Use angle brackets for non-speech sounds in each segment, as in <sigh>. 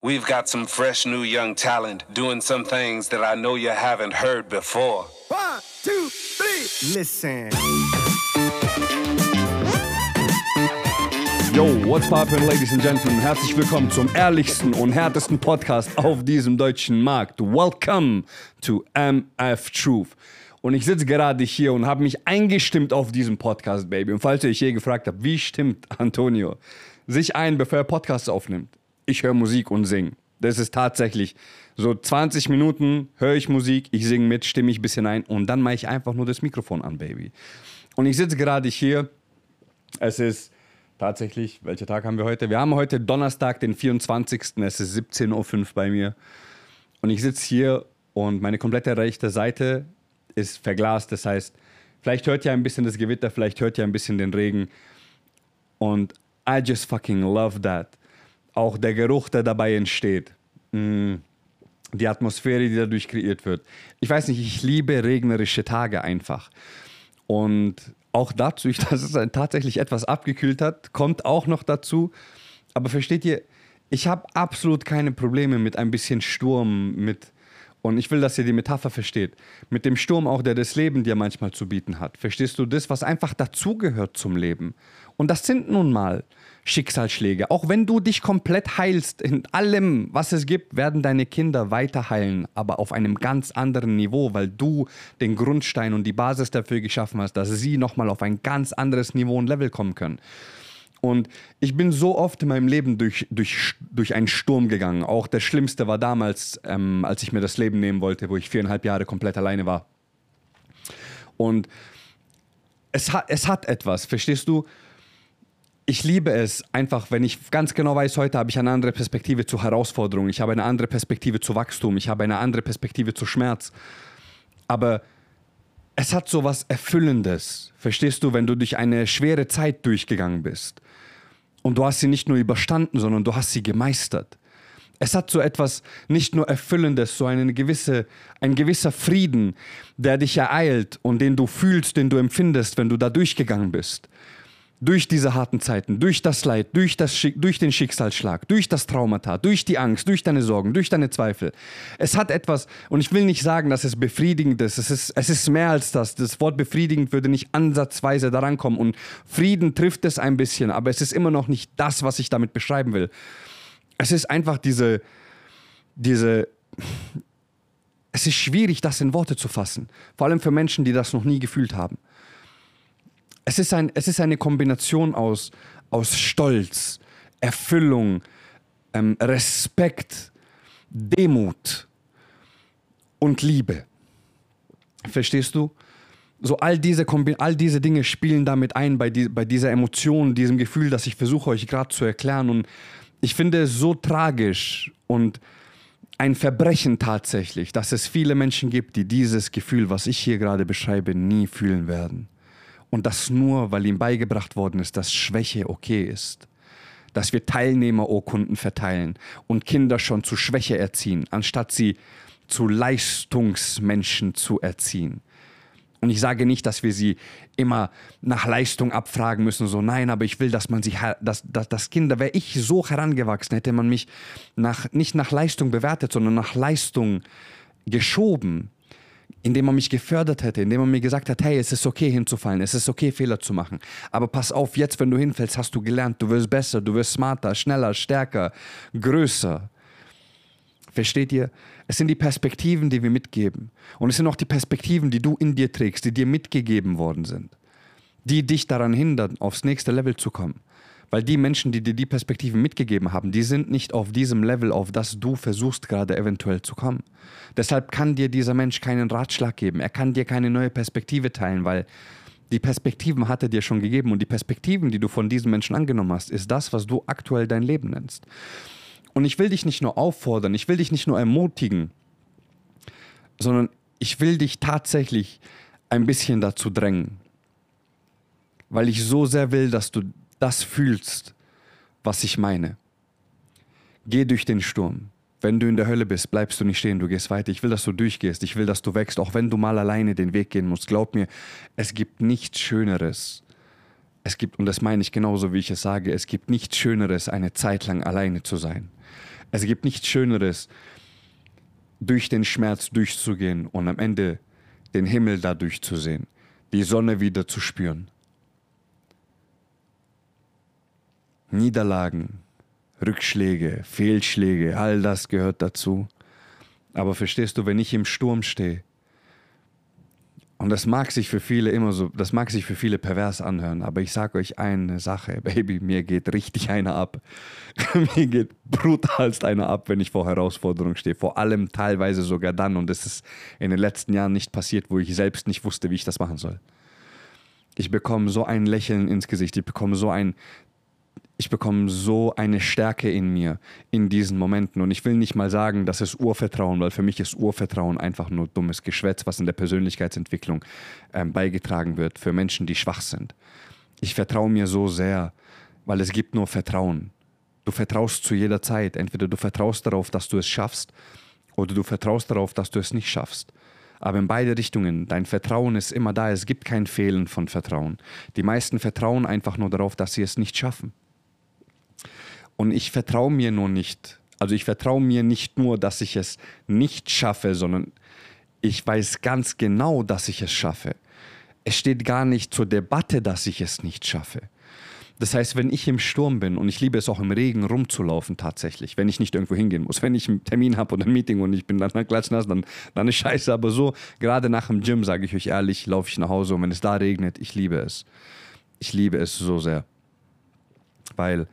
We've got some fresh new young talent doing some things that I know you haven't heard before. One, two, three. Listen. Yo, what's poppin', ladies and gentlemen? Herzlich willkommen zum ehrlichsten und härtesten Podcast auf diesem deutschen Markt. Welcome to MF Truth. Und ich sitze gerade hier und habe mich eingestimmt auf diesen Podcast, Baby. Und falls ihr euch je gefragt habt, wie stimmt Antonio sich ein, bevor er Podcasts aufnimmt? Ich höre Musik und singe. Das ist tatsächlich so 20 Minuten höre ich Musik, ich singe mit, stimme ich ein bisschen ein und dann mache ich einfach nur das Mikrofon an, Baby. Und ich sitze gerade hier. Es ist tatsächlich, welcher Tag haben wir heute? Wir haben heute Donnerstag, den 24. Es ist 17.05 Uhr bei mir. Und ich sitze hier und meine komplette rechte Seite ist verglast. Das heißt, vielleicht hört ihr ein bisschen das Gewitter, vielleicht hört ihr ein bisschen den Regen. Und I just fucking love that. Auch der Geruch, der dabei entsteht. Mm, die Atmosphäre, die dadurch kreiert wird. Ich weiß nicht, ich liebe regnerische Tage einfach. Und auch dazu, <laughs> dass es tatsächlich etwas abgekühlt hat, kommt auch noch dazu. Aber versteht ihr, ich habe absolut keine Probleme mit ein bisschen Sturm, mit und ich will, dass ihr die Metapher versteht. Mit dem Sturm auch, der das Leben dir manchmal zu bieten hat. Verstehst du das, was einfach dazugehört zum Leben? Und das sind nun mal Schicksalsschläge. Auch wenn du dich komplett heilst in allem, was es gibt, werden deine Kinder weiter heilen, aber auf einem ganz anderen Niveau, weil du den Grundstein und die Basis dafür geschaffen hast, dass sie nochmal auf ein ganz anderes Niveau und Level kommen können. Und ich bin so oft in meinem Leben durch, durch, durch einen Sturm gegangen. Auch das Schlimmste war damals, ähm, als ich mir das Leben nehmen wollte, wo ich viereinhalb Jahre komplett alleine war. Und es hat, es hat etwas, verstehst du? Ich liebe es einfach, wenn ich ganz genau weiß, heute habe ich eine andere Perspektive zur Herausforderung, ich habe eine andere Perspektive zu Wachstum, ich habe eine andere Perspektive zu Schmerz. Aber es hat so was Erfüllendes, verstehst du, wenn du durch eine schwere Zeit durchgegangen bist. Und du hast sie nicht nur überstanden, sondern du hast sie gemeistert. Es hat so etwas nicht nur Erfüllendes, so eine gewisse, ein gewisser Frieden, der dich ereilt und den du fühlst, den du empfindest, wenn du da durchgegangen bist durch diese harten Zeiten, durch das Leid, durch, das durch den Schicksalsschlag, durch das Traumata, durch die Angst, durch deine Sorgen, durch deine Zweifel. Es hat etwas, und ich will nicht sagen, dass es befriedigend ist. Es ist, es ist mehr als das. Das Wort befriedigend würde nicht ansatzweise daran kommen. Und Frieden trifft es ein bisschen, aber es ist immer noch nicht das, was ich damit beschreiben will. Es ist einfach diese, diese, es ist schwierig, das in Worte zu fassen. Vor allem für Menschen, die das noch nie gefühlt haben es ist, ein, es ist eine Kombination aus, aus Stolz, Erfüllung, ähm, Respekt, Demut und Liebe. Verstehst du? So all diese, all diese Dinge spielen damit ein bei, die, bei dieser Emotion, diesem Gefühl, das ich versuche euch gerade zu erklären. Und ich finde es so tragisch und ein Verbrechen tatsächlich, dass es viele Menschen gibt, die dieses Gefühl, was ich hier gerade beschreibe, nie fühlen werden. Und das nur, weil ihm beigebracht worden ist, dass Schwäche okay ist. Dass wir Teilnehmerurkunden verteilen und Kinder schon zu Schwäche erziehen, anstatt sie zu Leistungsmenschen zu erziehen. Und ich sage nicht, dass wir sie immer nach Leistung abfragen müssen, so nein, aber ich will, dass man sie, dass, dass, dass Kinder, wäre ich so herangewachsen, hätte man mich nach, nicht nach Leistung bewertet, sondern nach Leistung geschoben indem man mich gefördert hätte, indem man mir gesagt hat, hey, es ist okay hinzufallen, es ist okay Fehler zu machen. Aber pass auf, jetzt, wenn du hinfällst, hast du gelernt, du wirst besser, du wirst smarter, schneller, stärker, größer. Versteht ihr? Es sind die Perspektiven, die wir mitgeben. Und es sind auch die Perspektiven, die du in dir trägst, die dir mitgegeben worden sind, die dich daran hindern, aufs nächste Level zu kommen. Weil die Menschen, die dir die Perspektiven mitgegeben haben, die sind nicht auf diesem Level, auf das du versuchst gerade eventuell zu kommen. Deshalb kann dir dieser Mensch keinen Ratschlag geben. Er kann dir keine neue Perspektive teilen, weil die Perspektiven hat er dir schon gegeben und die Perspektiven, die du von diesen Menschen angenommen hast, ist das, was du aktuell dein Leben nennst. Und ich will dich nicht nur auffordern, ich will dich nicht nur ermutigen, sondern ich will dich tatsächlich ein bisschen dazu drängen, weil ich so sehr will, dass du das fühlst, was ich meine. Geh durch den Sturm. Wenn du in der Hölle bist, bleibst du nicht stehen, du gehst weiter. Ich will, dass du durchgehst. Ich will, dass du wächst, auch wenn du mal alleine den Weg gehen musst. Glaub mir, es gibt nichts Schöneres. Es gibt, und das meine ich genauso, wie ich es sage, es gibt nichts Schöneres, eine Zeit lang alleine zu sein. Es gibt nichts Schöneres, durch den Schmerz durchzugehen und am Ende den Himmel dadurch zu sehen, die Sonne wieder zu spüren. Niederlagen, Rückschläge, Fehlschläge, all das gehört dazu. Aber verstehst du, wenn ich im Sturm stehe, und das mag sich für viele immer so, das mag sich für viele pervers anhören, aber ich sage euch eine Sache, <laughs> Baby, mir geht richtig einer ab. <laughs> mir geht brutalst einer ab, wenn ich vor Herausforderungen stehe. Vor allem teilweise sogar dann, und das ist in den letzten Jahren nicht passiert, wo ich selbst nicht wusste, wie ich das machen soll. Ich bekomme so ein Lächeln ins Gesicht, ich bekomme so ein ich bekomme so eine Stärke in mir in diesen Momenten. Und ich will nicht mal sagen, das ist Urvertrauen, weil für mich ist Urvertrauen einfach nur dummes Geschwätz, was in der Persönlichkeitsentwicklung ähm, beigetragen wird für Menschen, die schwach sind. Ich vertraue mir so sehr, weil es gibt nur Vertrauen. Du vertraust zu jeder Zeit. Entweder du vertraust darauf, dass du es schaffst, oder du vertraust darauf, dass du es nicht schaffst. Aber in beide Richtungen, dein Vertrauen ist immer da. Es gibt kein Fehlen von Vertrauen. Die meisten vertrauen einfach nur darauf, dass sie es nicht schaffen. Und ich vertraue mir nur nicht. Also ich vertraue mir nicht nur, dass ich es nicht schaffe, sondern ich weiß ganz genau, dass ich es schaffe. Es steht gar nicht zur Debatte, dass ich es nicht schaffe. Das heißt, wenn ich im Sturm bin und ich liebe es auch im Regen rumzulaufen tatsächlich, wenn ich nicht irgendwo hingehen muss, wenn ich einen Termin habe oder ein Meeting und ich bin dann <laughs> klatschnass, dann, dann ist scheiße. Aber so, gerade nach dem Gym, sage ich euch ehrlich, laufe ich nach Hause und wenn es da regnet, ich liebe es. Ich liebe es so sehr. Weil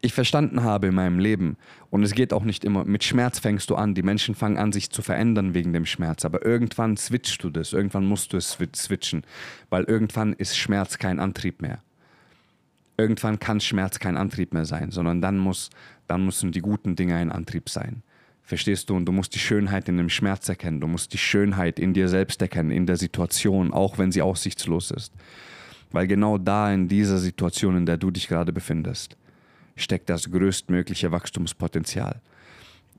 ich verstanden habe in meinem Leben, und es geht auch nicht immer, mit Schmerz fängst du an, die Menschen fangen an, sich zu verändern wegen dem Schmerz, aber irgendwann switchst du das, irgendwann musst du es switchen, weil irgendwann ist Schmerz kein Antrieb mehr. Irgendwann kann Schmerz kein Antrieb mehr sein, sondern dann, muss, dann müssen die guten Dinge ein Antrieb sein. Verstehst du? Und du musst die Schönheit in dem Schmerz erkennen, du musst die Schönheit in dir selbst erkennen, in der Situation, auch wenn sie aussichtslos ist. Weil genau da in dieser Situation, in der du dich gerade befindest, steckt das größtmögliche Wachstumspotenzial.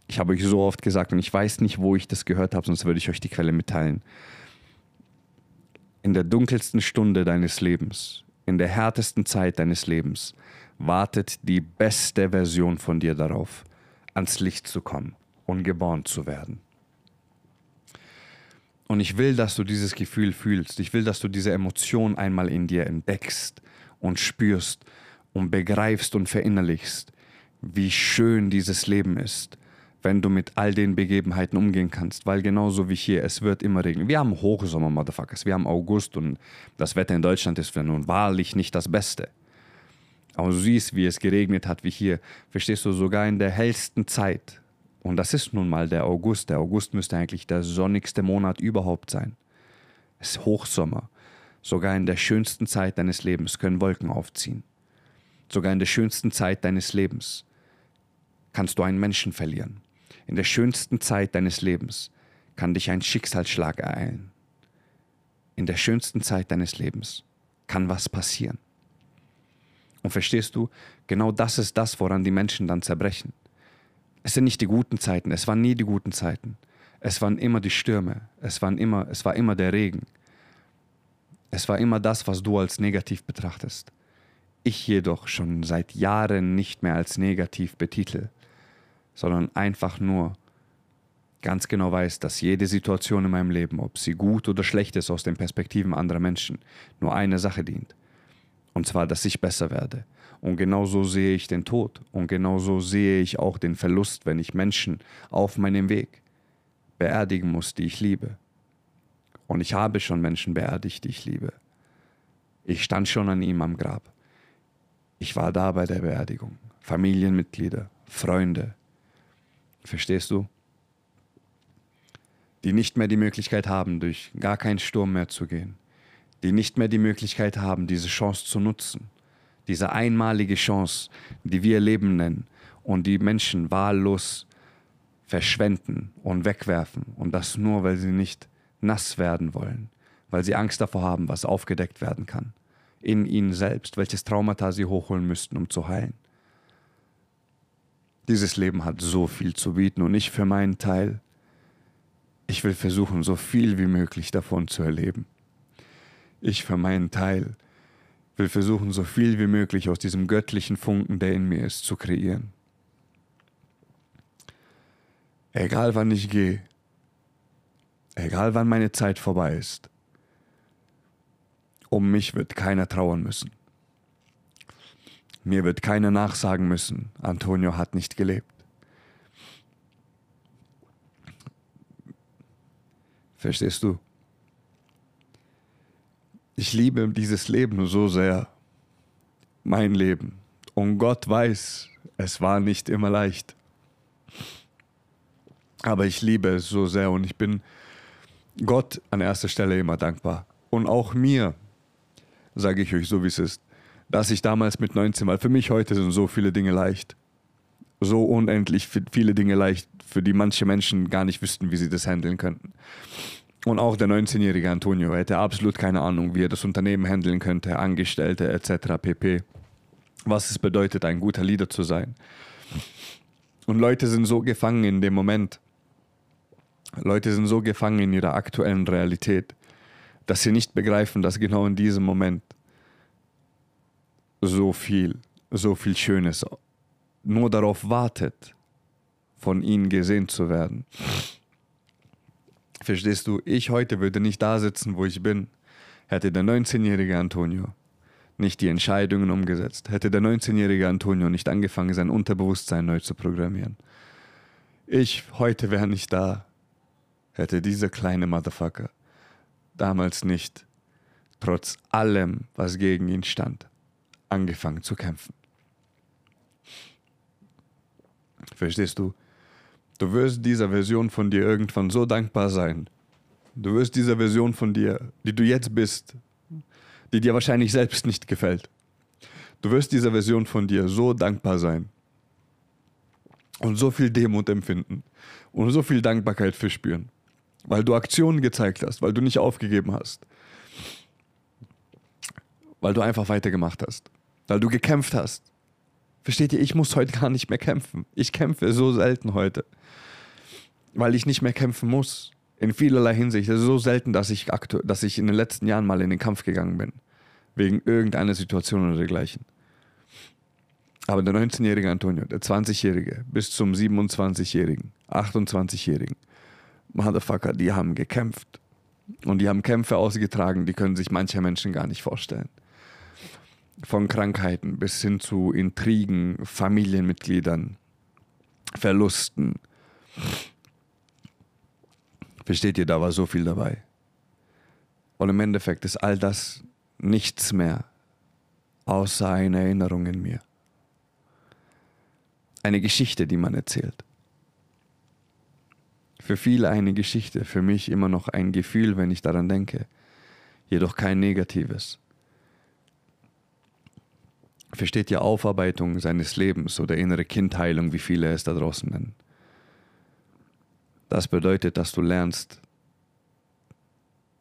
Ich habe euch so oft gesagt und ich weiß nicht, wo ich das gehört habe, sonst würde ich euch die Quelle mitteilen. In der dunkelsten Stunde deines Lebens, in der härtesten Zeit deines Lebens, wartet die beste Version von dir darauf, ans Licht zu kommen und geboren zu werden. Und ich will, dass du dieses Gefühl fühlst. Ich will, dass du diese Emotion einmal in dir entdeckst und spürst und begreifst und verinnerlichst, wie schön dieses Leben ist, wenn du mit all den Begebenheiten umgehen kannst, weil genauso wie hier, es wird immer regnen. Wir haben Hochsommer, Motherfuckers, wir haben August und das Wetter in Deutschland ist für nun wahrlich nicht das Beste. Aber du siehst, wie es geregnet hat, wie hier, verstehst du, sogar in der hellsten Zeit. Und das ist nun mal der August. Der August müsste eigentlich der sonnigste Monat überhaupt sein. Es ist Hochsommer. Sogar in der schönsten Zeit deines Lebens können Wolken aufziehen sogar in der schönsten Zeit deines Lebens, kannst du einen Menschen verlieren. In der schönsten Zeit deines Lebens kann dich ein Schicksalsschlag ereilen. In der schönsten Zeit deines Lebens kann was passieren. Und verstehst du, genau das ist das, woran die Menschen dann zerbrechen. Es sind nicht die guten Zeiten, es waren nie die guten Zeiten. Es waren immer die Stürme, es, waren immer, es war immer der Regen. Es war immer das, was du als negativ betrachtest ich jedoch schon seit Jahren nicht mehr als negativ betitel, sondern einfach nur ganz genau weiß, dass jede Situation in meinem Leben, ob sie gut oder schlecht ist aus den Perspektiven anderer Menschen, nur eine Sache dient. Und zwar, dass ich besser werde. Und genauso sehe ich den Tod. Und genauso sehe ich auch den Verlust, wenn ich Menschen auf meinem Weg beerdigen muss, die ich liebe. Und ich habe schon Menschen beerdigt, die ich liebe. Ich stand schon an ihm am Grab. Ich war da bei der Beerdigung. Familienmitglieder, Freunde. Verstehst du? Die nicht mehr die Möglichkeit haben, durch gar keinen Sturm mehr zu gehen. Die nicht mehr die Möglichkeit haben, diese Chance zu nutzen. Diese einmalige Chance, die wir Leben nennen und die Menschen wahllos verschwenden und wegwerfen. Und das nur, weil sie nicht nass werden wollen, weil sie Angst davor haben, was aufgedeckt werden kann in ihnen selbst, welches Traumata sie hochholen müssten, um zu heilen. Dieses Leben hat so viel zu bieten und ich für meinen Teil, ich will versuchen, so viel wie möglich davon zu erleben. Ich für meinen Teil will versuchen, so viel wie möglich aus diesem göttlichen Funken, der in mir ist, zu kreieren. egal wann ich gehe, egal wann meine Zeit vorbei ist, um mich wird keiner trauern müssen. Mir wird keiner nachsagen müssen, Antonio hat nicht gelebt. Verstehst du? Ich liebe dieses Leben so sehr. Mein Leben. Und Gott weiß, es war nicht immer leicht. Aber ich liebe es so sehr und ich bin Gott an erster Stelle immer dankbar. Und auch mir, sage ich euch so, wie es ist, dass ich damals mit 19 war. Für mich heute sind so viele Dinge leicht. So unendlich viele Dinge leicht, für die manche Menschen gar nicht wüssten, wie sie das handeln könnten. Und auch der 19-jährige Antonio hätte absolut keine Ahnung, wie er das Unternehmen handeln könnte, Angestellte etc. pp. Was es bedeutet, ein guter Leader zu sein. Und Leute sind so gefangen in dem Moment. Leute sind so gefangen in ihrer aktuellen Realität, dass sie nicht begreifen, dass genau in diesem Moment so viel, so viel Schönes nur darauf wartet, von ihnen gesehen zu werden. Verstehst du, ich heute würde nicht da sitzen, wo ich bin, hätte der 19-jährige Antonio nicht die Entscheidungen umgesetzt, hätte der 19-jährige Antonio nicht angefangen, sein Unterbewusstsein neu zu programmieren. Ich heute wäre nicht da, hätte dieser kleine Motherfucker damals nicht, trotz allem, was gegen ihn stand, angefangen zu kämpfen. Verstehst du? Du wirst dieser Version von dir irgendwann so dankbar sein. Du wirst dieser Version von dir, die du jetzt bist, die dir wahrscheinlich selbst nicht gefällt. Du wirst dieser Version von dir so dankbar sein und so viel Demut empfinden und so viel Dankbarkeit verspüren, weil du Aktionen gezeigt hast, weil du nicht aufgegeben hast, weil du einfach weitergemacht hast, weil du gekämpft hast. Versteht ihr, ich muss heute gar nicht mehr kämpfen. Ich kämpfe so selten heute weil ich nicht mehr kämpfen muss. In vielerlei Hinsicht. Es ist so selten, dass ich, dass ich in den letzten Jahren mal in den Kampf gegangen bin. Wegen irgendeiner Situation oder dergleichen. Aber der 19-jährige Antonio, der 20-jährige bis zum 27-jährigen, 28-jährigen, Motherfucker, die haben gekämpft. Und die haben Kämpfe ausgetragen, die können sich manche Menschen gar nicht vorstellen. Von Krankheiten bis hin zu Intrigen, Familienmitgliedern, Verlusten, Versteht ihr, da war so viel dabei. Und im Endeffekt ist all das nichts mehr, außer eine Erinnerung in mir. Eine Geschichte, die man erzählt. Für viele eine Geschichte, für mich immer noch ein Gefühl, wenn ich daran denke, jedoch kein negatives. Versteht ihr Aufarbeitung seines Lebens oder innere Kindheilung, wie viele es da draußen nennen? Das bedeutet, dass du lernst,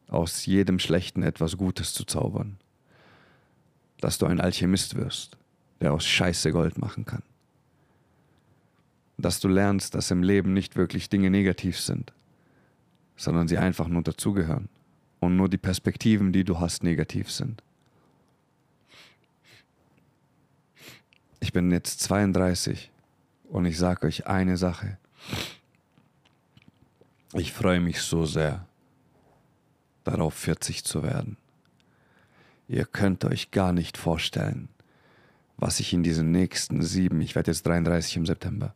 aus jedem Schlechten etwas Gutes zu zaubern. Dass du ein Alchemist wirst, der aus Scheiße Gold machen kann. Dass du lernst, dass im Leben nicht wirklich Dinge negativ sind, sondern sie einfach nur dazugehören und nur die Perspektiven, die du hast, negativ sind. Ich bin jetzt 32 und ich sage euch eine Sache. Ich freue mich so sehr darauf, 40 zu werden. Ihr könnt euch gar nicht vorstellen, was ich in diesen nächsten sieben, ich werde jetzt 33 im September,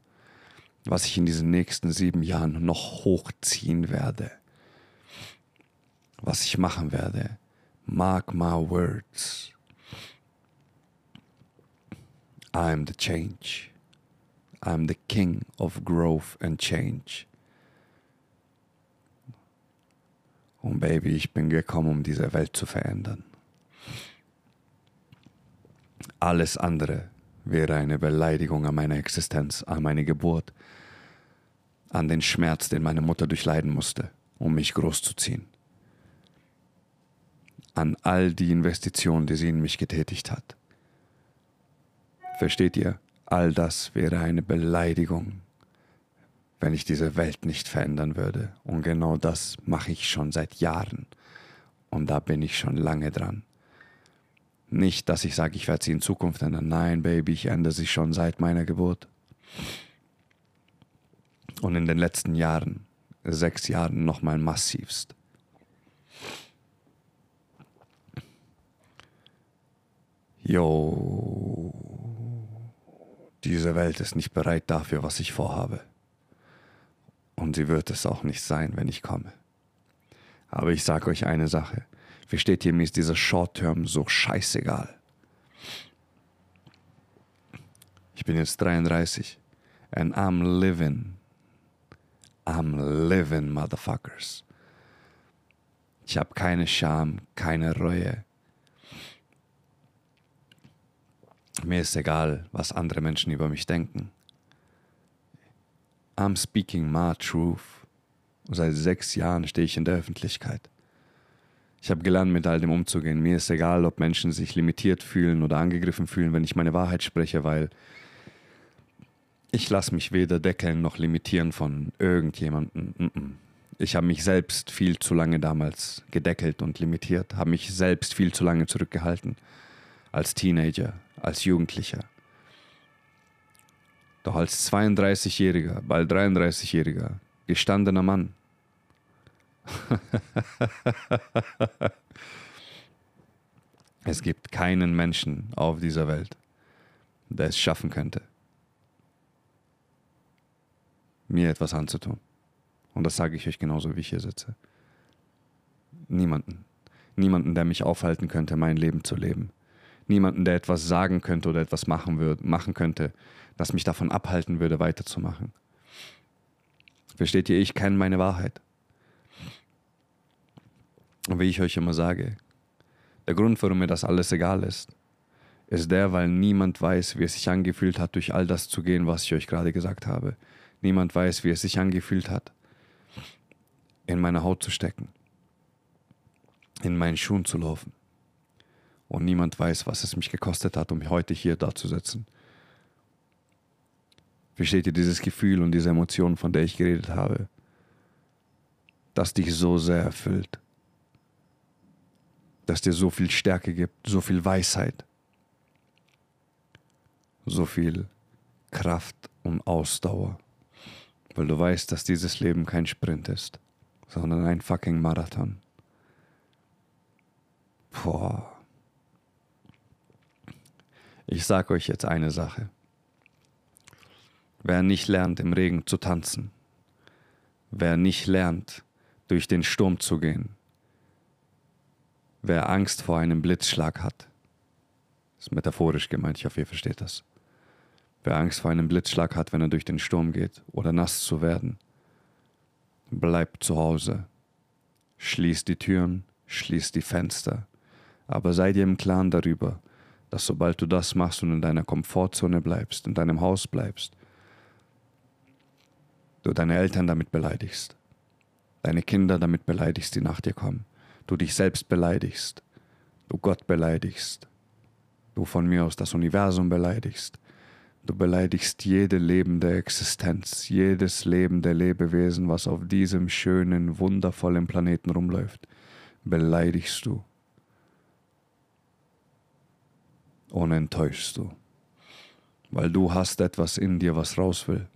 was ich in diesen nächsten sieben Jahren noch hochziehen werde. Was ich machen werde. Mark my words. I'm the change. I'm the king of growth and change. Und Baby, ich bin gekommen, um diese Welt zu verändern. Alles andere wäre eine Beleidigung an meine Existenz, an meine Geburt, an den Schmerz, den meine Mutter durchleiden musste, um mich großzuziehen, an all die Investitionen, die sie in mich getätigt hat. Versteht ihr? All das wäre eine Beleidigung wenn ich diese Welt nicht verändern würde. Und genau das mache ich schon seit Jahren. Und da bin ich schon lange dran. Nicht, dass ich sage, ich werde sie in Zukunft ändern. Nein, Baby, ich ändere sie schon seit meiner Geburt. Und in den letzten Jahren, sechs Jahren, nochmal massivst. Jo, diese Welt ist nicht bereit dafür, was ich vorhabe. Und sie wird es auch nicht sein, wenn ich komme. Aber ich sage euch eine Sache. Versteht ihr, mir ist dieser Short-Term so scheißegal. Ich bin jetzt 33 and I'm living. I'm living, motherfuckers. Ich habe keine Scham, keine Reue. Mir ist egal, was andere Menschen über mich denken. I'm speaking my truth. Seit sechs Jahren stehe ich in der Öffentlichkeit. Ich habe gelernt, mit all dem umzugehen. Mir ist egal, ob Menschen sich limitiert fühlen oder angegriffen fühlen, wenn ich meine Wahrheit spreche, weil ich lasse mich weder deckeln noch limitieren von irgendjemandem. Ich habe mich selbst viel zu lange damals gedeckelt und limitiert, habe mich selbst viel zu lange zurückgehalten. Als Teenager, als Jugendlicher. Doch als 32-jähriger, bald 33-jähriger, gestandener Mann. <laughs> es gibt keinen Menschen auf dieser Welt, der es schaffen könnte, mir etwas anzutun. Und das sage ich euch genauso, wie ich hier sitze. Niemanden. Niemanden, der mich aufhalten könnte, mein Leben zu leben. Niemanden, der etwas sagen könnte oder etwas machen, würd, machen könnte, das mich davon abhalten würde, weiterzumachen. Versteht ihr, ich kenne meine Wahrheit. Und wie ich euch immer sage, der Grund, warum mir das alles egal ist, ist der, weil niemand weiß, wie es sich angefühlt hat, durch all das zu gehen, was ich euch gerade gesagt habe. Niemand weiß, wie es sich angefühlt hat, in meine Haut zu stecken, in meinen Schuhen zu laufen. Und niemand weiß, was es mich gekostet hat, um heute hier da zu sitzen. Versteht ihr dieses Gefühl und diese Emotion, von der ich geredet habe, das dich so sehr erfüllt, das dir so viel Stärke gibt, so viel Weisheit, so viel Kraft und Ausdauer weil du weißt, dass dieses Leben kein Sprint ist, sondern ein fucking Marathon. Boah. Ich sag euch jetzt eine Sache. Wer nicht lernt, im Regen zu tanzen, wer nicht lernt, durch den Sturm zu gehen, wer Angst vor einem Blitzschlag hat, ist metaphorisch gemeint, ich hoffe, ihr versteht das Wer Angst vor einem Blitzschlag hat, wenn er durch den Sturm geht oder nass zu werden, bleibt zu Hause. Schließt die Türen, schließt die Fenster. Aber sei dir im Klaren darüber, dass sobald du das machst und in deiner Komfortzone bleibst, in deinem Haus bleibst, du deine Eltern damit beleidigst, deine Kinder damit beleidigst, die nach dir kommen, du dich selbst beleidigst, du Gott beleidigst, du von mir aus das Universum beleidigst, Du beleidigst jede lebende Existenz, jedes lebende Lebewesen, was auf diesem schönen, wundervollen Planeten rumläuft, beleidigst du. Und enttäuschst du, weil du hast etwas in dir, was raus will.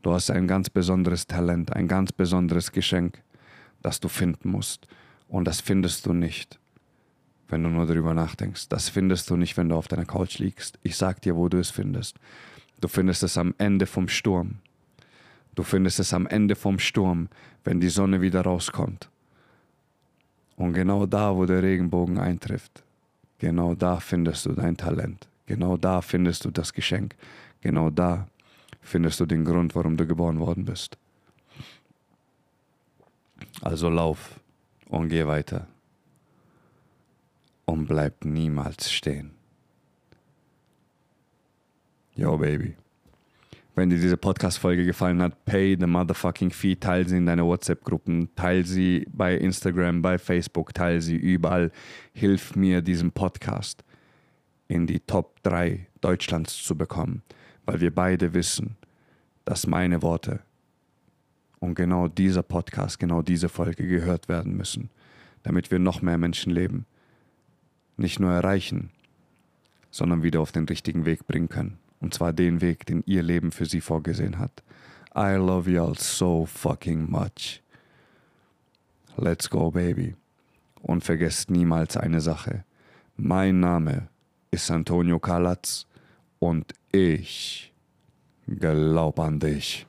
Du hast ein ganz besonderes Talent, ein ganz besonderes Geschenk, das du finden musst, und das findest du nicht wenn du nur darüber nachdenkst. Das findest du nicht, wenn du auf deiner Couch liegst. Ich sag dir, wo du es findest. Du findest es am Ende vom Sturm. Du findest es am Ende vom Sturm, wenn die Sonne wieder rauskommt. Und genau da, wo der Regenbogen eintrifft, genau da findest du dein Talent. Genau da findest du das Geschenk. Genau da findest du den Grund, warum du geboren worden bist. Also lauf und geh weiter und bleib niemals stehen. Yo, Baby. Wenn dir diese Podcast-Folge gefallen hat, pay the motherfucking fee, teile sie in deine WhatsApp-Gruppen, teile sie bei Instagram, bei Facebook, teile sie überall. Hilf mir, diesen Podcast in die Top 3 Deutschlands zu bekommen, weil wir beide wissen, dass meine Worte und genau dieser Podcast, genau diese Folge gehört werden müssen, damit wir noch mehr Menschenleben nicht nur erreichen, sondern wieder auf den richtigen Weg bringen können. Und zwar den Weg, den ihr Leben für sie vorgesehen hat. I love you all so fucking much. Let's go, baby. Und vergesst niemals eine Sache. Mein Name ist Antonio Kalatz und ich glaube an dich.